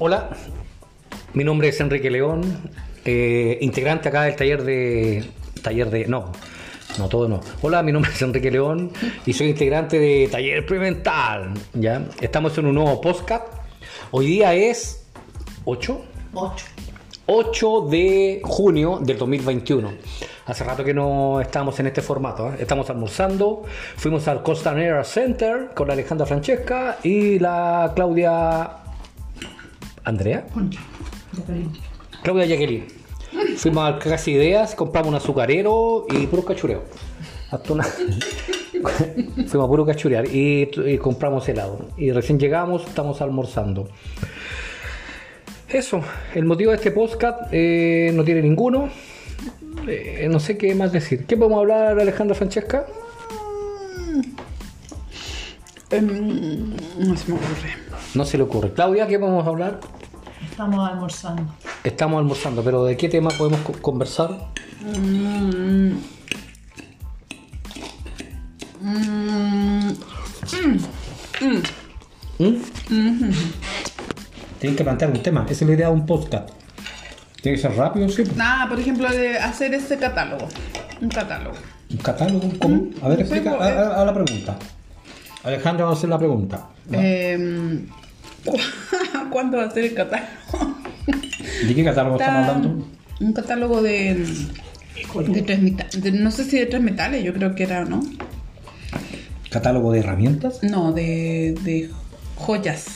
Hola, mi nombre es Enrique León, eh, integrante acá del taller de... Taller de... No, no, todo no. Hola, mi nombre es Enrique León y soy integrante de Taller Experimental. ¿ya? Estamos en un nuevo podcast. Hoy día es 8, 8. 8 de junio del 2021. Hace rato que no estamos en este formato. ¿eh? Estamos almorzando. Fuimos al Costanera Center con la Alejandra Francesca y la Claudia. ¿Andrea? Concha. Claudia Jacqueline. Fuimos al Casi Ideas, compramos un azucarero y puro cachureo. Hasta una- Fuimos a puro cachurear y, y compramos helado. Y recién llegamos, estamos almorzando. Eso, el motivo de este podcast eh, no tiene ninguno. Eh, no sé qué más decir. ¿Qué podemos hablar, Alejandra Francesca? Em, no se me ocurre. No se le ocurre. Claudia, ¿qué podemos hablar? Estamos almorzando. Estamos almorzando, pero ¿de qué tema podemos co- conversar? Mm, mm, ¿Mm? Tienen que plantear un tema. Esa es la idea de un podcast. Tiene que ser rápido, sí. Nada, por ejemplo, de hacer este catálogo. Un catálogo. ¿Un catálogo? ¿Cómo? A ver, explica pues, a, a- a la pregunta. Alejandra va a hacer la pregunta. Em, ¿cu- ¿Cuándo va a ser el catálogo? ¿De qué catálogo estamos Está hablando? Un catálogo de, de tres metales. No sé si de tres metales, yo creo que era, ¿no? ¿Catálogo de herramientas? No, de, de joyas.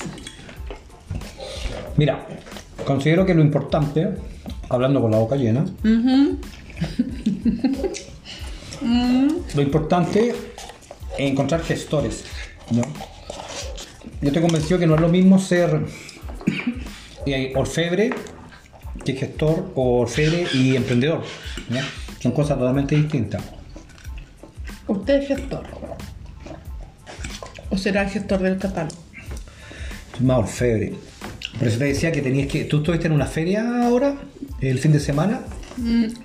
Mira, considero que lo importante, hablando con la boca llena, lo importante es encontrar gestores. ¿no? Yo estoy convencido que no es lo mismo ser eh, orfebre que gestor o orfebre y emprendedor. ¿ya? Son cosas totalmente distintas. ¿Usted es gestor? ¿O será el gestor del catálogo? Más orfebre. Por eso te decía que tenías que. Tú estuviste en una feria ahora, el fin de semana,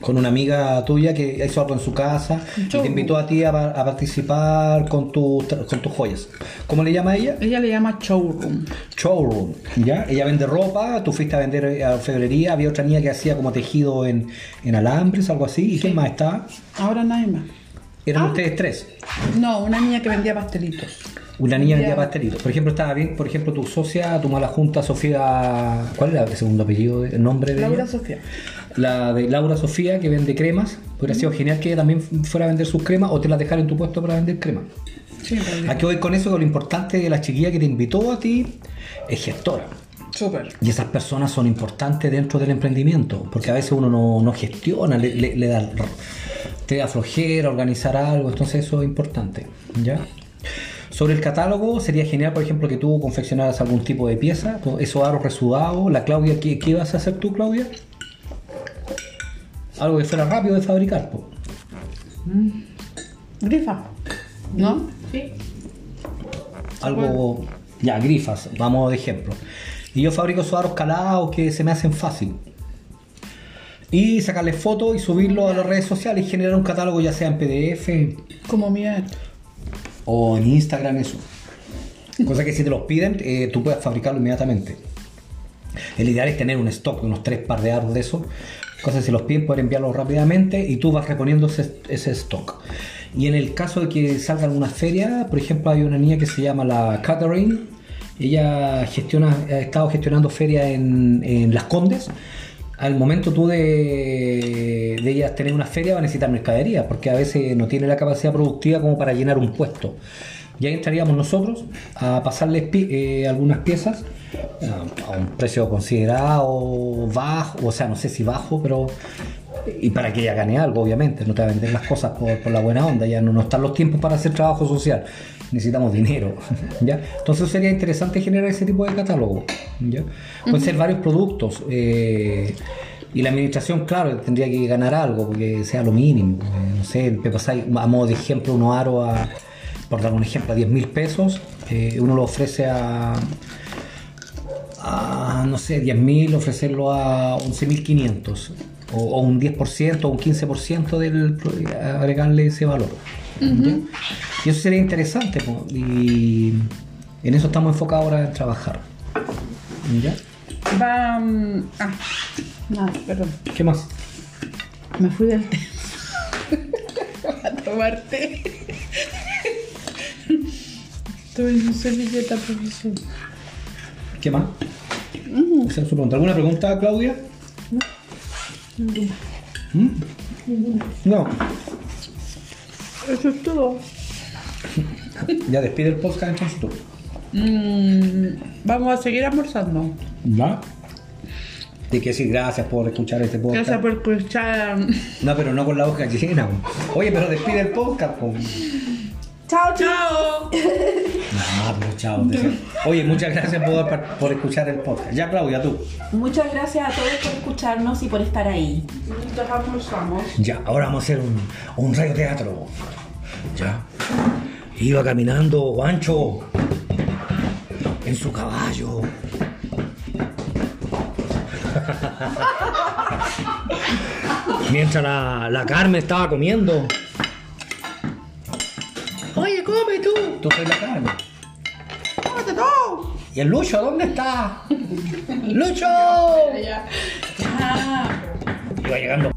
con una amiga tuya que hizo algo en su casa y te invitó a ti a, pa- a participar con, tus tra- con tus joyas. ¿Cómo le llama ella? Ella le llama showroom. Showroom. ¿ya? Ella vende ropa, tú fuiste a vender eh, a orfebrería, había otra niña que hacía como tejido en, en alambres, algo así. ¿Y quién más estaba? Ahora nadie más. Eran Ah. ustedes tres. No, una niña que vendía pastelitos. Una niña vendía pastelitos. Por ejemplo, estaba bien, por ejemplo, tu socia, tu mala junta, Sofía. ¿Cuál era el segundo apellido? ¿El nombre de Laura ella? Sofía. La de Laura Sofía, que vende cremas. Hubiera sido genial que ella también fuera a vender sus cremas o te las dejara en tu puesto para vender cremas. Sí, en realidad. ¿A qué voy con eso? Que lo importante de la chiquilla que te invitó a ti es gestora. Súper. Y esas personas son importantes dentro del emprendimiento, porque a veces uno no, no gestiona, le, le- le da, te da flojera organizar algo, entonces eso es importante. ¿ya? Sobre el catálogo, sería genial, por ejemplo, que tú confeccionaras algún tipo de pieza, esos aros resudados. La Claudia, ¿qué, qué ibas a hacer tú, Claudia? Algo que fuera rápido de fabricar. po. Grifa. ¿No? Sí. Algo, ya, grifas, vamos de ejemplo. Y yo fabrico esos aros calados que se me hacen fácil. Y sacarle fotos y subirlo a las redes sociales y generar un catálogo ya sea en PDF Como mía. o en Instagram, eso. Cosa que si te los piden, eh, tú puedes fabricarlo inmediatamente. El ideal es tener un stock de unos tres par de aros de eso. Que si los piden, poder enviarlos rápidamente y tú vas reponiendo ese, ese stock. Y en el caso de que salga alguna feria, por ejemplo, hay una niña que se llama la Catherine. Ella gestiona, ha estado gestionando ferias en, en Las Condes. Al momento tú de, de ellas tener una feria va a necesitar mercadería, porque a veces no tiene la capacidad productiva como para llenar un puesto. Y ahí entraríamos nosotros a pasarles pi- eh, algunas piezas a, a un precio considerado bajo, o sea, no sé si bajo, pero. Y para que ella gane algo, obviamente, no te va a vender las cosas por, por la buena onda, ya no, no están los tiempos para hacer trabajo social, necesitamos dinero, ¿ya? Entonces sería interesante generar ese tipo de catálogo, ¿ya? Pueden ser varios productos, eh, y la administración, claro, tendría que ganar algo, porque sea lo mínimo, eh, no sé, pasáis, a modo de ejemplo, unos aros a, por dar un ejemplo, a 10 mil pesos, eh, uno lo ofrece a, a, no sé, 10.000, ofrecerlo a 11.500 o, o un 10% o un 15% del agregarle ese valor. ¿ya? Y eso sería interesante po, y en eso estamos enfocados ahora en trabajar. ¿ya? Va. mm, Ah, no, perdón. ¿Qué más? Me fui del té. A tomar té. Estoy en servilleta, profesor. ¿Qué más? Esa es su pregunta. ¿Alguna pregunta, Claudia? ¿Mm? No. Eso es todo. Ya despide el podcast entonces tú. Mm, vamos a seguir almorzando. ¿Va? Hay que decir gracias por escuchar este podcast. Gracias por escuchar. No, pero no con la boca llena. Oye, pero despide el podcast. po. Chao, chao. No, chao. Oye, muchas gracias por, por escuchar el podcast. Ya, Claudia, tú. Muchas gracias a todos por escucharnos y por estar ahí. Ya, ahora vamos a hacer un, un radioteatro. Ya. Iba caminando Guancho en su caballo. Mientras la, la Carmen estaba comiendo. Oye, come tú. Tú soy la Carmen. ¡Cómete todo! ¿Y el Lucho dónde está? ¡Lucho! Ya. Ya. Iba llegando